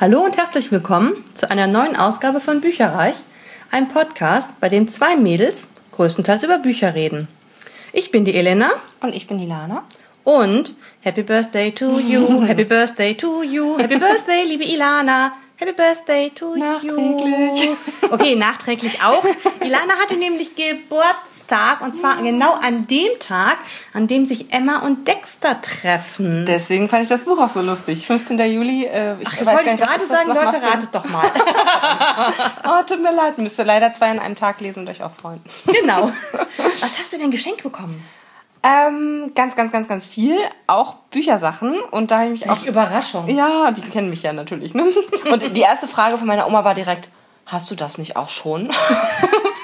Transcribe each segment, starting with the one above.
Hallo und herzlich willkommen zu einer neuen Ausgabe von Bücherreich, einem Podcast, bei dem zwei Mädels größtenteils über Bücher reden. Ich bin die Elena. Und ich bin die Lana. Und Happy Birthday to you, Happy Birthday to you, Happy Birthday, liebe Ilana. Happy Birthday to Nachträglich. you. Okay, nachträglich auch. Ilana hatte nämlich Geburtstag und zwar genau an dem Tag, an dem sich Emma und Dexter treffen. Deswegen fand ich das Buch auch so lustig. 15. Juli. Äh, ich Ach, das wollte ich gerade sagen, Leute, ratet doch mal. Oh, tut mir leid. Müsst ihr leider zwei an einem Tag lesen und euch auch freuen. genau. Was hast du denn geschenkt bekommen? Ähm, ganz, ganz, ganz, ganz viel. Auch Büchersachen. Und da habe ich mich auch. Überraschung. Ja, die kennen mich ja natürlich. Ne? Und die erste Frage von meiner Oma war direkt: Hast du das nicht auch schon?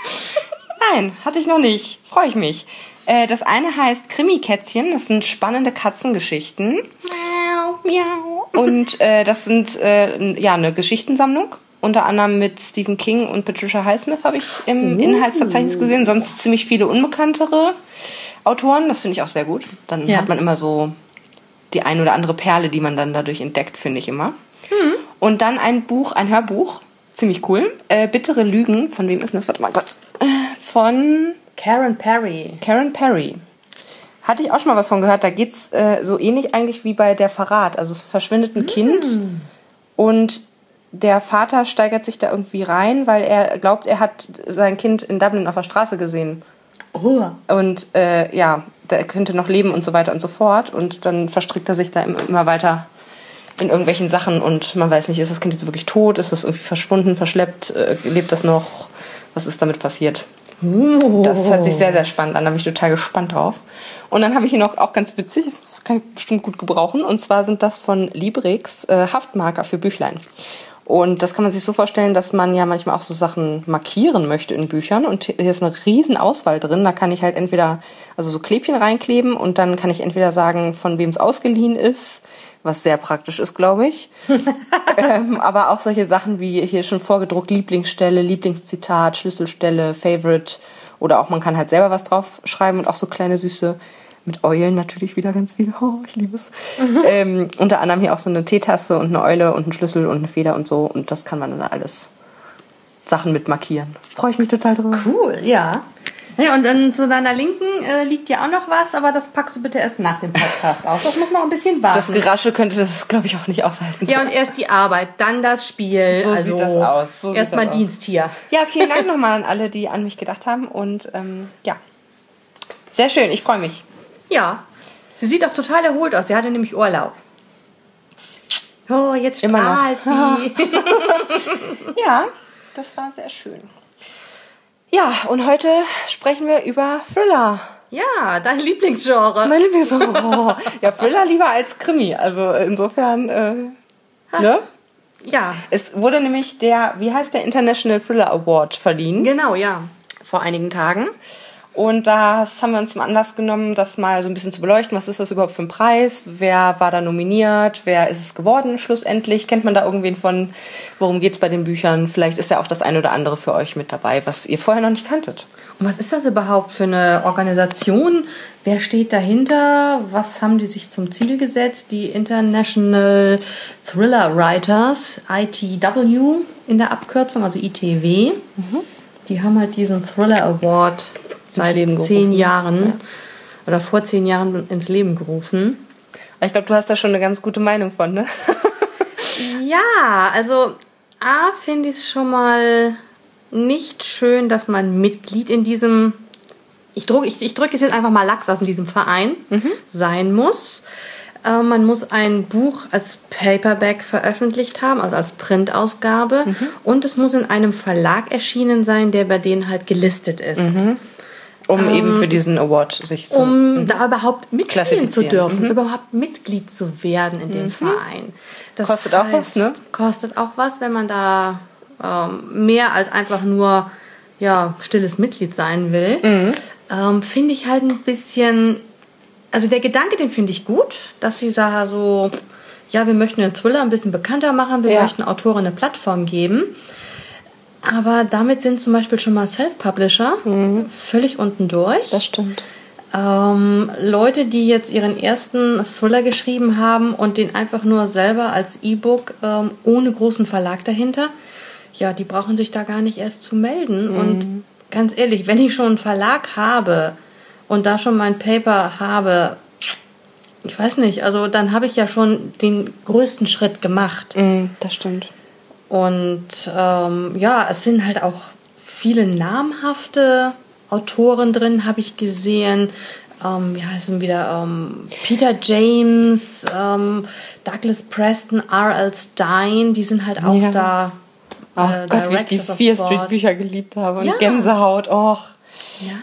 Nein, hatte ich noch nicht. Freue ich mich. Äh, das eine heißt Krimi-Kätzchen. Das sind spannende Katzengeschichten. Miau, miau. Und äh, das sind äh, ja eine Geschichtensammlung. Unter anderem mit Stephen King und Patricia Highsmith habe ich im Inhaltsverzeichnis gesehen. Sonst ziemlich viele unbekanntere Autoren. Das finde ich auch sehr gut. Dann Ja. hat man immer so die ein oder andere Perle, die man dann dadurch entdeckt, finde ich immer. Und dann ein Buch, ein Hörbuch, ziemlich cool. Äh, Bittere Lügen, von wem ist denn das? Warte mal, Gott. Äh, Von Karen Perry. Karen Perry. Hatte ich auch schon mal was von gehört. Da geht's äh, so ähnlich eigentlich wie bei Der Verrat. Also es verschwindet ein Kind und der Vater steigert sich da irgendwie rein, weil er glaubt, er hat sein Kind in Dublin auf der Straße gesehen. Oh. Und äh, ja, der könnte noch leben und so weiter und so fort. Und dann verstrickt er sich da im- immer weiter in irgendwelchen Sachen und man weiß nicht, ist das Kind jetzt wirklich tot, ist das irgendwie verschwunden, verschleppt, äh, lebt das noch, was ist damit passiert? Das hört sich sehr, sehr spannend an, da bin ich total gespannt drauf. Und dann habe ich hier noch auch ganz witzig, das kann ich bestimmt gut gebrauchen, und zwar sind das von Librix äh, Haftmarker für Büchlein. Und das kann man sich so vorstellen, dass man ja manchmal auch so Sachen markieren möchte in Büchern. Und hier ist eine riesen Auswahl drin. Da kann ich halt entweder also so Klebchen reinkleben und dann kann ich entweder sagen, von wem es ausgeliehen ist, was sehr praktisch ist, glaube ich. ähm, aber auch solche Sachen wie hier schon vorgedruckt Lieblingsstelle, Lieblingszitat, Schlüsselstelle, Favorite. Oder auch man kann halt selber was drauf schreiben und auch so kleine süße mit Eulen natürlich wieder ganz viel. Oh, ich liebe es. Ähm, unter anderem hier auch so eine Teetasse und eine Eule und einen Schlüssel und eine Feder und so. Und das kann man dann alles Sachen mit markieren. Freue ich mich total drüber. Cool, ja. Ja, und dann zu deiner Linken äh, liegt ja auch noch was, aber das packst du bitte erst nach dem Podcast aus. Das muss noch ein bisschen warten. Das Geraschel könnte das, glaube ich, auch nicht aushalten. ja, und erst die Arbeit, dann das Spiel. So also sieht das aus, so Erstmal. Dienst hier. Ja, vielen Dank nochmal an alle, die an mich gedacht haben. Und ähm, ja, sehr schön. Ich freue mich. Ja. Sie sieht auch total erholt aus. Sie hatte nämlich Urlaub. Oh, jetzt strahlt sie. Ja, das war sehr schön. Ja, und heute sprechen wir über Thriller. ja, dein Lieblingsgenre. Mein Lieblingsgenre. ja, Thriller lieber als Krimi. Also insofern, äh, ne? Ja, Es wurde nämlich der, wie heißt der International Thriller Award verliehen genau, ja. vor einigen Tagen. Und das haben wir uns zum Anlass genommen, das mal so ein bisschen zu beleuchten. Was ist das überhaupt für ein Preis? Wer war da nominiert? Wer ist es geworden schlussendlich? Kennt man da irgendwen von? Worum geht's bei den Büchern? Vielleicht ist ja auch das eine oder andere für euch mit dabei, was ihr vorher noch nicht kanntet. Und was ist das überhaupt für eine Organisation? Wer steht dahinter? Was haben die sich zum Ziel gesetzt? Die International Thriller Writers, ITW in der Abkürzung, also ITW. Die haben halt diesen Thriller Award seit zehn gerufen. Jahren oder vor zehn Jahren ins Leben gerufen. Ich glaube, du hast da schon eine ganz gute Meinung von, ne? Ja, also A finde ich es schon mal nicht schön, dass man Mitglied in diesem, ich drücke ich, ich drück jetzt einfach mal lax aus, in diesem Verein sein muss. Äh, man muss ein Buch als Paperback veröffentlicht haben, also als Printausgabe. Und es muss in einem Verlag erschienen sein, der bei denen halt gelistet ist. Um eben für diesen Award sich zu. Um da überhaupt mitspielen zu dürfen, überhaupt Mitglied zu werden in dem Verein. Das Kostet auch was, ne? Kostet auch was, wenn man da ähm, mehr als einfach nur ja, stilles Mitglied sein will. Mhm. Ähm, finde ich halt ein bisschen. Also der Gedanke, den finde ich gut, dass sie sagen so, ja, wir möchten den Thriller ein bisschen bekannter machen, wir Ja. möchten Autoren eine Plattform geben. Aber damit sind zum Beispiel schon mal Self-Publisher völlig unten durch. Mhm. Das stimmt. Ähm, Leute, die jetzt ihren ersten Thriller geschrieben haben und den einfach nur selber als E-Book ähm, ohne großen Verlag dahinter, ja, die brauchen sich da gar nicht erst zu melden. Und ganz ehrlich, wenn ich schon einen Verlag habe und da schon mein Paper habe, ich weiß nicht, also dann habe ich ja schon den größten Schritt gemacht. Mm, das stimmt. Und ähm, ja, es sind halt auch viele namhafte Autoren drin, habe ich gesehen. Ähm, wie heißen wieder? Ähm, Peter James, ähm, Douglas Preston, R.L. Stein, die sind halt auch Ja. da. Ach äh, Gott, wie ich die Directors of Fear Board. Street Bücher geliebt habe. Und Ja. Gänsehaut, och.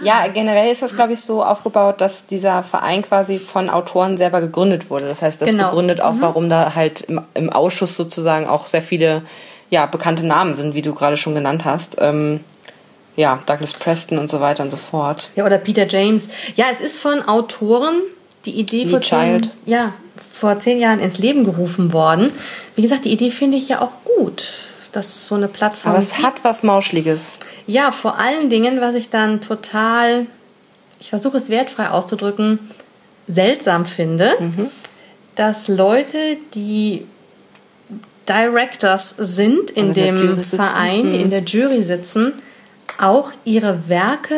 Ja. Ja, generell ist das, glaube ich, so aufgebaut, dass dieser Verein quasi von Autoren selber gegründet wurde. Das heißt, das Genau. begründet auch, warum da halt im, im Ausschuss sozusagen auch sehr viele ja, bekannte Namen sind, wie du gerade schon genannt hast. Ähm, ja, Douglas Preston und so weiter und so fort. Ja, oder Peter James. Ja, es ist von Autoren die Idee Lee vor zehn, Child. ja, vor zehn Jahren ins Leben gerufen worden. Wie gesagt, die Idee finde ich ja auch gut, dass es so eine Plattform Aber es hat was Mauschliges. Ja, vor allen Dingen, was ich dann total, ich versuche es wertfrei auszudrücken, seltsam finde, dass Leute, die Directors sind in Also dem Jury sitzen. Verein, die in der Jury sitzen, auch ihre Werke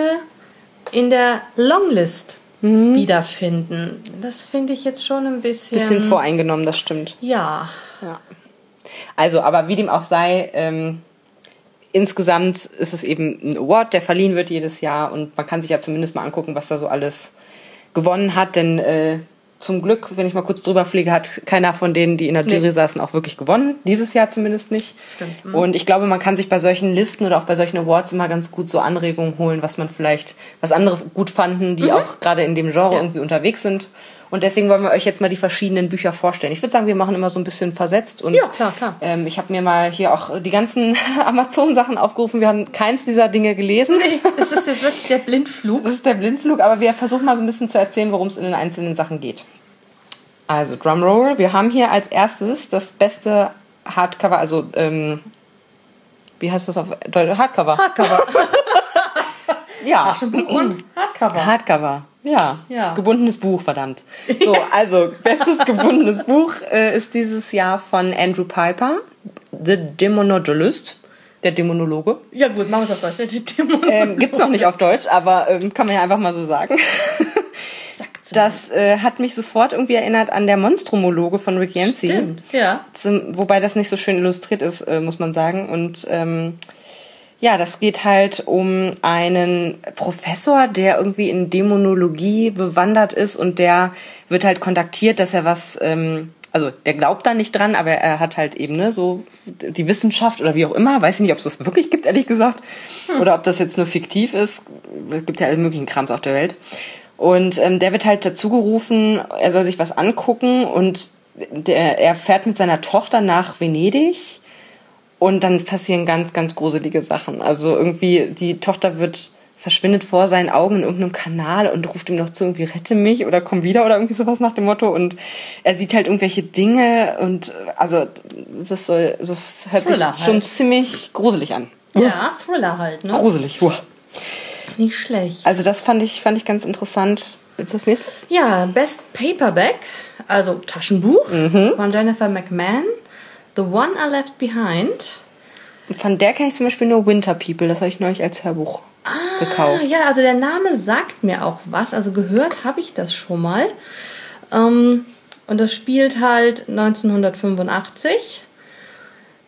in der Longlist wiederfinden. Das finde ich jetzt schon ein bisschen. Bisschen voreingenommen, das stimmt. Ja. Ja. Also, aber wie dem auch sei, ähm, insgesamt ist es eben ein Award, der verliehen wird jedes Jahr und man kann sich ja zumindest mal angucken, was da so alles gewonnen hat, denn äh, zum Glück, wenn ich mal kurz drüber fliege, hat keiner von denen, die in der Jury Nee. saßen, auch wirklich gewonnen. Dieses Jahr zumindest nicht. Stimmt. Mhm. Und ich glaube, man kann sich bei solchen Listen oder auch bei solchen Awards immer ganz gut so Anregungen holen, was man vielleicht, was andere gut fanden, die auch gerade in dem Genre Ja. irgendwie unterwegs sind. Und deswegen wollen wir euch jetzt mal die verschiedenen Bücher vorstellen. Ich würde sagen, wir machen immer so ein bisschen versetzt. Und Ja, klar, klar. Ähm, ich habe mir mal hier auch die ganzen Amazon-Sachen aufgerufen. Wir haben keins dieser Dinge gelesen. Das ist jetzt wirklich der Blindflug. Das ist der Blindflug, aber wir versuchen mal so ein bisschen zu erzählen, worum es in den einzelnen Sachen geht. Also Drumroll, wir haben hier als erstes das beste Hardcover, also ähm, wie heißt das auf Deutsch? Hardcover. Hardcover. ja. Taschenbuch und Hardcover. Hardcover. Ja. Ja. Gebundenes Buch, verdammt. So, also, bestes gebundenes Buch äh, ist dieses Jahr von Andrew Piper, The Demonologist, der Dämonologe. Ja gut, machen wir es auf Deutsch. Die Dämonen. Ähm, gibt's noch nicht auf Deutsch, aber ähm, kann man ja einfach mal so sagen. Sagt's Das äh, hat mich sofort irgendwie erinnert an der Monstromologe von Rick Yancey. Stimmt, ja. Zum, wobei das nicht so schön illustriert ist, äh, muss man sagen. Und ähm, ja, das geht halt um einen Professor, der irgendwie in Dämonologie bewandert ist und der wird halt kontaktiert, dass er was, ähm, also der glaubt da nicht dran, aber er hat halt eben ne, so die Wissenschaft oder wie auch immer, weiß ich nicht, ob es das wirklich gibt, ehrlich gesagt, oder ob das jetzt nur fiktiv ist. Es gibt ja alle möglichen Krams auf der Welt. Und ähm, der wird halt dazu gerufen, er soll sich was angucken und der, er fährt mit seiner Tochter nach Venedig und dann passieren ganz, ganz gruselige Sachen. Also irgendwie die Tochter wird verschwindet vor seinen Augen in irgendeinem Kanal und ruft ihm noch zu irgendwie rette mich oder komm wieder oder irgendwie sowas nach dem Motto und er sieht halt irgendwelche Dinge und also das soll das hört Thriller sich schon halt. ziemlich gruselig an. Ja, Thriller halt, ne? Gruselig. Uah. Nicht schlecht. Also das fand ich fand ich ganz interessant. Willst du das nächste? Ja, Best Paperback, also Taschenbuch Mhm. von Jennifer McMahon. The One I Left Behind. Von der kenne ich zum Beispiel nur Winter People. Das habe ich neulich als Hörbuch gekauft. Ah, ja, also der Name sagt mir auch was. Also gehört habe ich das schon mal. Ähm, und das spielt halt 1985.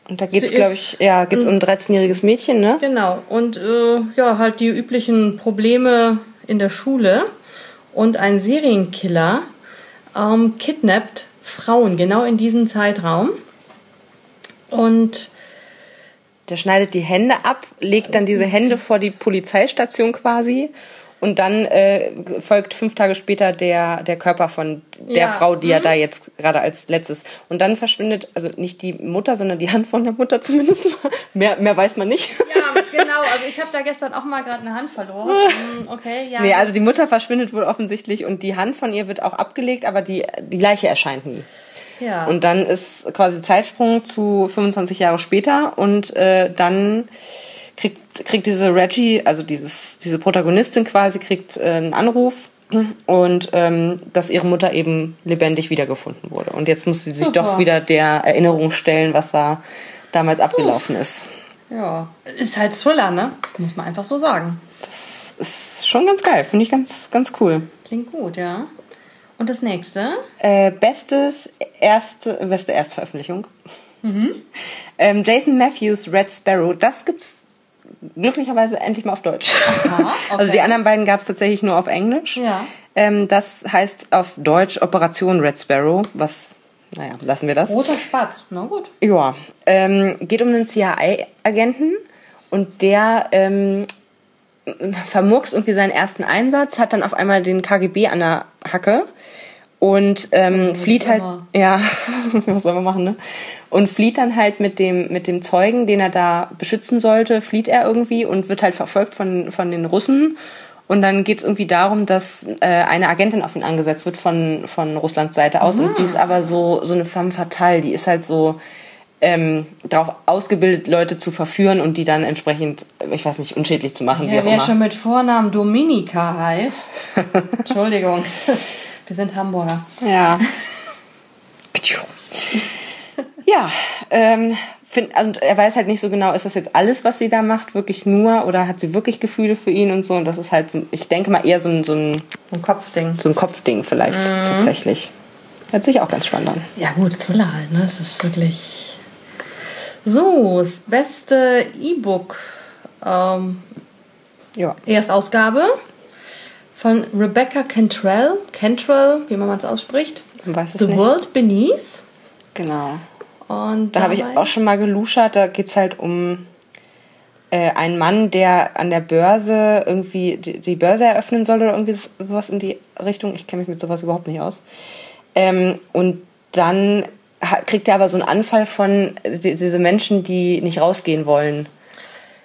Und da geht's, Sie glaube ich, ja, geht's um ein 13-jähriges Mädchen, ne? Genau. Und äh, ja, halt die üblichen Probleme in der Schule. Und ein Serienkiller ähm, kidnappt Frauen genau in diesem Zeitraum. Und Der schneidet die Hände ab, legt dann diese Hände vor die Polizeistation quasi. Und dann äh, folgt fünf Tage später der, der Körper von der Ja, Frau, die ja da jetzt gerade als letztes. Und dann verschwindet, also nicht die Mutter, sondern die Hand von der Mutter zumindest. mehr, mehr weiß man nicht. ja, genau. Also ich habe da gestern auch mal gerade eine Hand verloren. Hm, Okay, ja. Nee, also die Mutter verschwindet wohl offensichtlich und die Hand von ihr wird auch abgelegt, aber die, die Leiche erscheint nie. Ja. Und dann ist quasi Zeitsprung zu 25 Jahre später und äh, dann kriegt, kriegt diese Reggie, also dieses, diese Protagonistin quasi, kriegt äh, einen Anruf und ähm, dass ihre Mutter eben lebendig wiedergefunden wurde. Und jetzt muss sie sich Super. doch wieder der Erinnerung stellen, was da damals abgelaufen ist. Ja. Ist halt Thriller, ne? Muss man einfach so sagen. Das ist schon ganz geil, finde ich ganz, ganz cool. Klingt gut, ja. Und das nächste? Äh, bestes erste, beste Erstveröffentlichung. Ähm, Jason Matthews Red Sparrow, das gibt's glücklicherweise endlich mal auf Deutsch. Aha, Also okay. die anderen beiden gab es tatsächlich nur auf Englisch. Ja. Ähm, das heißt auf Deutsch Operation Red Sparrow, was, naja, lassen wir das. Roter Spatz. Na gut. Ja, ähm, geht um einen CIA-Agenten und der ähm, vermurkst irgendwie seinen ersten Einsatz, hat dann auf einmal den KGB an der Hacke und ähm, das flieht ist halt, immer- ja, was soll man machen, ne? Und flieht dann halt mit dem, mit dem Zeugen, den er da beschützen sollte, flieht er irgendwie und wird halt verfolgt von, von den Russen. Und dann geht's irgendwie darum, dass äh, eine Agentin auf ihn angesetzt wird von, von Russlands Seite aus. Und die ist aber so, so eine femme fatale. Die ist halt so ähm, darauf ausgebildet, Leute zu verführen und die dann entsprechend, ich weiß nicht, unschädlich zu machen. wie Ja, auch wer immer. schon mit Vornamen Dominika heißt. Entschuldigung. Wir sind Hamburger. Ja. ja, ähm, find, und er weiß halt nicht so genau, ist das jetzt alles, was sie da macht, wirklich nur oder hat sie wirklich Gefühle für ihn und so. Und das ist halt, so, ich denke mal, eher so ein, so ein, Ein Kopfding. so ein Kopfding vielleicht tatsächlich. Hört sich auch ganz spannend an. Ja gut, Thriller halt, ne? Es ist wirklich... So, das beste E-Book. Ähm, Ja. Erstausgabe von Rebecca Cantrell. Cantrell, wie man es ausspricht. Man weiß es The nicht. World Beneath. Genau. Und Da habe ich auch schon mal geluschert. Da geht's halt um äh, einen Mann, der an der Börse irgendwie die, die Börse eröffnen soll oder irgendwie sowas in die Richtung. Ich kenne mich mit sowas überhaupt nicht aus. Ähm, und dann kriegt er aber so einen Anfall von äh, die, diese Menschen, die nicht rausgehen wollen.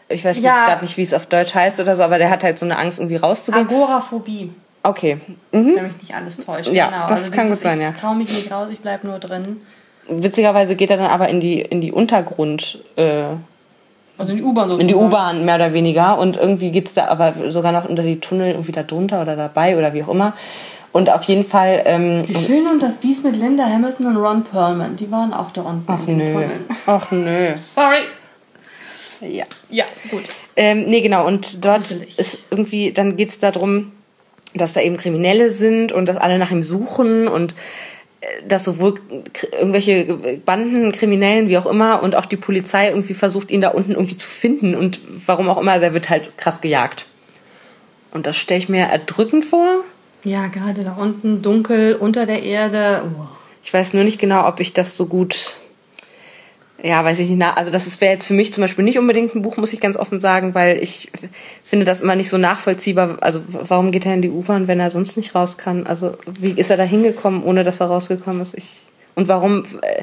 Ich weiß Ja. jetzt gerade nicht, wie es auf Deutsch heißt oder so, aber der hat halt so eine Angst, irgendwie rauszugehen. Agoraphobie, Okay. Mhm. wenn mich nicht alles täuscht. Ja, genau. das kann gut sein, ja. Ich traue mich nicht raus, ich bleibe nur drin. Witzigerweise geht er dann aber in die, in die Untergrund, äh, Also in die U-Bahn sozusagen. in die U-Bahn mehr oder weniger und irgendwie geht's da aber sogar noch unter die Tunnel irgendwie da drunter oder dabei oder wie auch immer. Und auf jeden Fall, ähm, Die Schöne und das Biest mit Linda Hamilton und Ron Perlman, die waren auch da unten ach in den nö, Tunneln. ach nö. Sorry. Ja. Ja, gut. Ähm, nee, genau. Und dort Gruselig. ist irgendwie, dann geht's darum, dass da eben Kriminelle sind und dass alle nach ihm suchen und äh, dass sowohl irgendwelche Banden, Kriminellen, wie auch immer, und auch die Polizei irgendwie versucht, ihn da unten irgendwie zu finden und warum auch immer, also er wird halt krass gejagt. Und das stelle ich mir erdrückend vor. Ja, gerade da unten, dunkel, unter der Erde. Oh. Ich weiß nur nicht genau, ob ich das so gut. Ja, weiß ich nicht. Also das wäre jetzt für mich zum Beispiel nicht unbedingt ein Buch, muss ich ganz offen sagen, weil ich finde das immer nicht so nachvollziehbar. Also warum geht er in die U-Bahn, wenn er sonst nicht raus kann? Also wie ist er da hingekommen, ohne dass er rausgekommen ist? Ich und warum äh,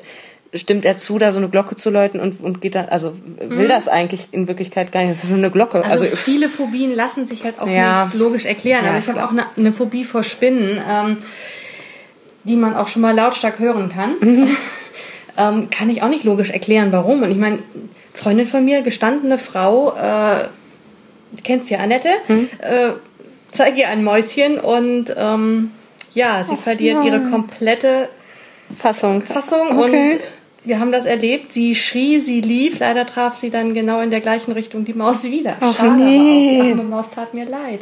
stimmt er zu, da so eine Glocke zu läuten und, und geht dann, also will das eigentlich in Wirklichkeit gar nicht? Das ist nur eine Glocke. Mhm. Also, Also, viele Phobien lassen sich halt auch Ja. nicht logisch erklären. Ja, also ich habe auch eine, eine Phobie vor Spinnen, ähm, die man auch schon mal lautstark hören kann. Mhm. ähm, kann ich auch nicht logisch erklären, warum. Und ich meine, Freundin von mir, gestandene Frau, äh, kennst ja Annette, Mhm. äh, zeige ihr ein Mäuschen und ähm, ja, sie verliert ihre komplette Fassung. Fassung Okay. und wir haben das erlebt. Sie schrie, sie lief. Leider traf sie dann genau in der gleichen Richtung die Maus wieder. Ach, Schade, nee. aber auch die arme Maus tat mir leid.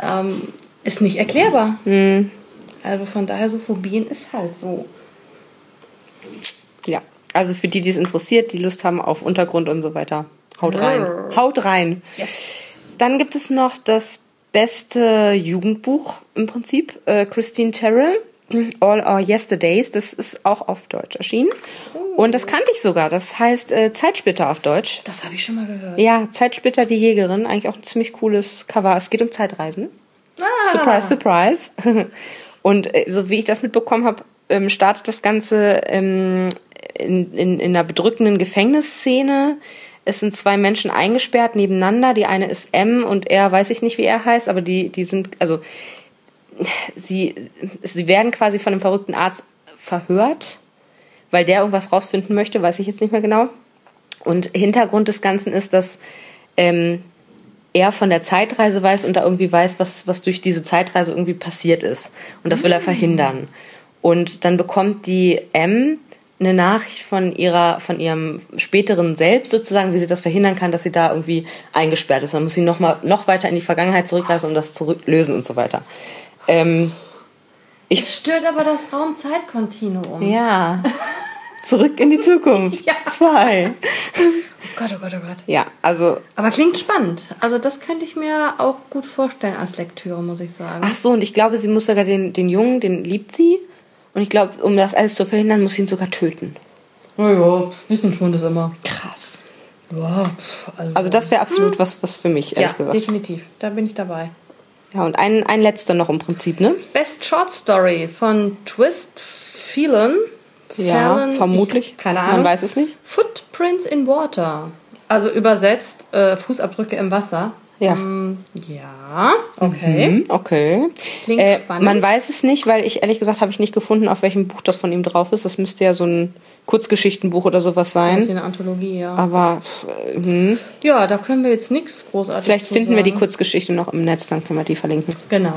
Ähm, ist nicht erklärbar. Hm. Also von daher, so Phobien ist halt so. Ja, also für die, die es interessiert, die Lust haben auf Untergrund und so weiter, haut rein. Haut rein. Dann gibt es noch das beste Jugendbuch im Prinzip, äh, Christine Terrell, All Our Yesterdays. Das ist auch auf Deutsch erschienen. Und das kannte ich sogar. Das heißt äh, Zeitsplitter auf Deutsch. Das habe ich schon mal gehört. Ja, Zeitsplitter, die Jägerin. Eigentlich auch ein ziemlich cooles Cover. Es geht um Zeitreisen. Surprise, surprise. Und äh, so wie ich das mitbekommen habe, ähm, startet das Ganze ähm, in, in, in einer bedrückenden Gefängnisszene. Es sind zwei Menschen eingesperrt nebeneinander. Die eine ist M und er weiß ich nicht, wie er heißt, aber die, die sind, also sie, sie werden quasi von einem verrückten Arzt verhört, weil der irgendwas rausfinden möchte, weiß ich jetzt nicht mehr genau. Und Hintergrund des Ganzen ist, dass ähm, er von der Zeitreise weiß und da irgendwie weiß, was, was durch diese Zeitreise irgendwie passiert ist. Und das will er verhindern. Und dann bekommt die M eine Nachricht von ihrer, von ihrem späteren Selbst sozusagen, wie sie das verhindern kann, dass sie da irgendwie eingesperrt ist. Dann muss sie noch mal noch weiter in die Vergangenheit zurückreisen, um das zu lösen und so weiter. Ähm, ich es stört aber das Raum-Zeit-Kontinuum. Ja. Zurück in die Zukunft. ja. Zwei. Oh Gott, oh Gott, oh Gott. Ja, also. Aber klingt spannend. Also das könnte ich mir auch gut vorstellen als Lektüre, muss ich sagen. Ach so, und ich glaube, sie muss sogar den, den Jungen, den liebt sie. Und ich glaube, um das alles zu verhindern, muss sie ihn sogar töten. Oh ja, wissen schon das immer. Krass. Wow, also, also das wäre absolut hm. was, was für mich, ehrlich ja, gesagt. definitiv. Da bin ich dabei. Ja, und ein, ein letzter noch im Prinzip, ne? Best Short Story von Twist Phelan. Ja, vermutlich. Ich, keine Ahnung. Man weiß es nicht. Footprints in Water. Also übersetzt äh, Fußabdrücke im Wasser. Ja. Mm, ja, okay. Mhm, okay. Klingt äh, spannend. Man weiß es nicht, weil ich ehrlich gesagt habe ich nicht gefunden, auf welchem Buch das von ihm drauf ist. Das müsste ja so ein Kurzgeschichtenbuch oder sowas sein. Das ist wie eine Anthologie, ja. Aber hm. ja, da können wir jetzt nichts großartig Vielleicht finden sagen. wir die Kurzgeschichte noch im Netz, dann können wir die verlinken. Genau.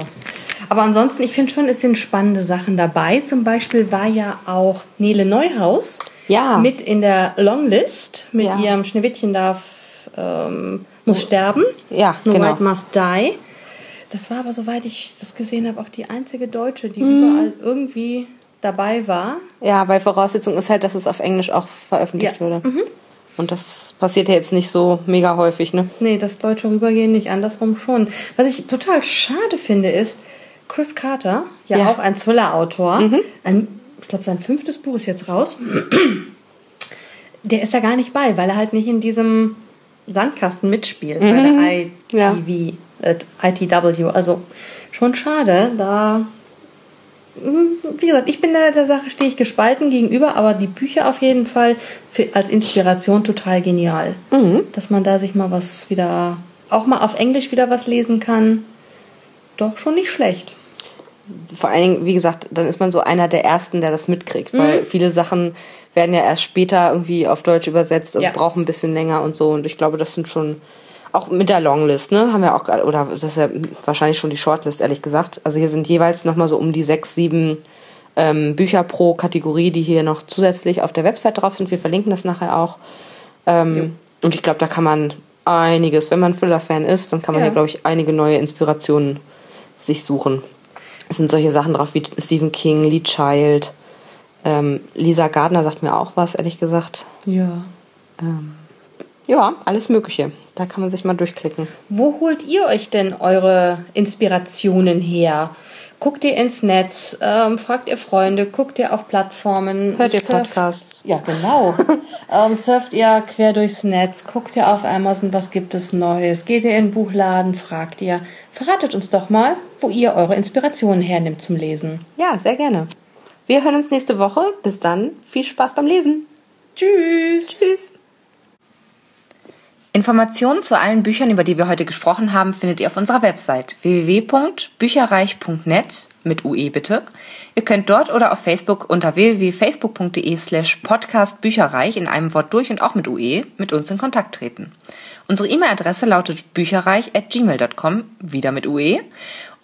Aber ansonsten, ich finde schon, es sind spannende Sachen dabei. Zum Beispiel war ja auch Nele Neuhaus ja. mit in der Longlist mit ja. ihrem Schneewittchen darf ähm, muss sterben. Ja, Snow genau. White Must Die. Das war aber, soweit ich das gesehen habe, auch die einzige Deutsche, die mhm. überall irgendwie dabei war. Ja, weil Voraussetzung ist halt, dass es auf Englisch auch veröffentlicht ja. wurde. Mhm. Und das passiert ja jetzt nicht so mega häufig, ne? Nee, das Deutsche rübergehen nicht, andersrum schon. Was ich total schade finde, ist, Chris Carter, ja, ja. auch ein Thriller-Autor, mhm. ich glaube, sein fünftes Buch ist jetzt raus. Der ist ja gar nicht bei, weil er halt nicht in diesem Sandkasten mitspielt mhm. bei der ITV, ja. äh, ITW. Also schon schade, da hm, wie gesagt, ich bin der, der Sache, stehe ich gespalten gegenüber, aber die Bücher auf jeden Fall für, als Inspiration total genial. Mhm. Dass man da sich mal was wieder, auch mal auf Englisch wieder was lesen kann. Doch schon nicht schlecht. Vor allen Dingen, wie gesagt, dann ist man so einer der Ersten, der das mitkriegt, mhm. weil viele Sachen werden ja erst später irgendwie auf Deutsch übersetzt, also ja. brauchen ein bisschen länger und so. Und ich glaube, das sind schon auch mit der Longlist, ne, haben wir auch oder das ist ja wahrscheinlich schon die Shortlist, ehrlich gesagt. Also hier sind jeweils nochmal so um die sechs, sieben ähm, Bücher pro Kategorie, die hier noch zusätzlich auf der Website drauf sind. Wir verlinken das nachher auch. Ähm, ja. Und ich glaube, da kann man einiges, wenn man Thriller-Fan ist, dann kann man ja. hier, glaube ich, einige neue Inspirationen sich suchen. Es sind solche Sachen drauf wie Stephen King, Lee Child, ähm, Lisa Gardner sagt mir auch was, ehrlich gesagt. Ja. Ähm, ja, alles Mögliche. Da kann man sich mal durchklicken. Wo holt ihr euch denn eure Inspirationen her? Guckt ihr ins Netz, ähm, fragt ihr Freunde, guckt ihr auf Plattformen. Hört ihr surft, Podcasts? Ja, genau. ähm, surft ihr quer durchs Netz, guckt ihr auf Amazon, was gibt es Neues, geht ihr in den Buchladen, fragt ihr. Verratet uns doch mal, wo ihr eure Inspirationen hernimmt zum Lesen. Ja, sehr gerne. Wir hören uns nächste Woche. Bis dann. Viel Spaß beim Lesen. Tschüss. Tschüss. Informationen zu allen Büchern, über die wir heute gesprochen haben, findet ihr auf unserer Website www.bücherreich.net mit UE bitte. Ihr könnt dort oder auf Facebook unter www.facebook.de slash podcastbücherreich in einem Wort durch und auch mit UE mit uns in Kontakt treten. Unsere E-Mail-Adresse lautet bücherreich at gmail.com, wieder mit UE.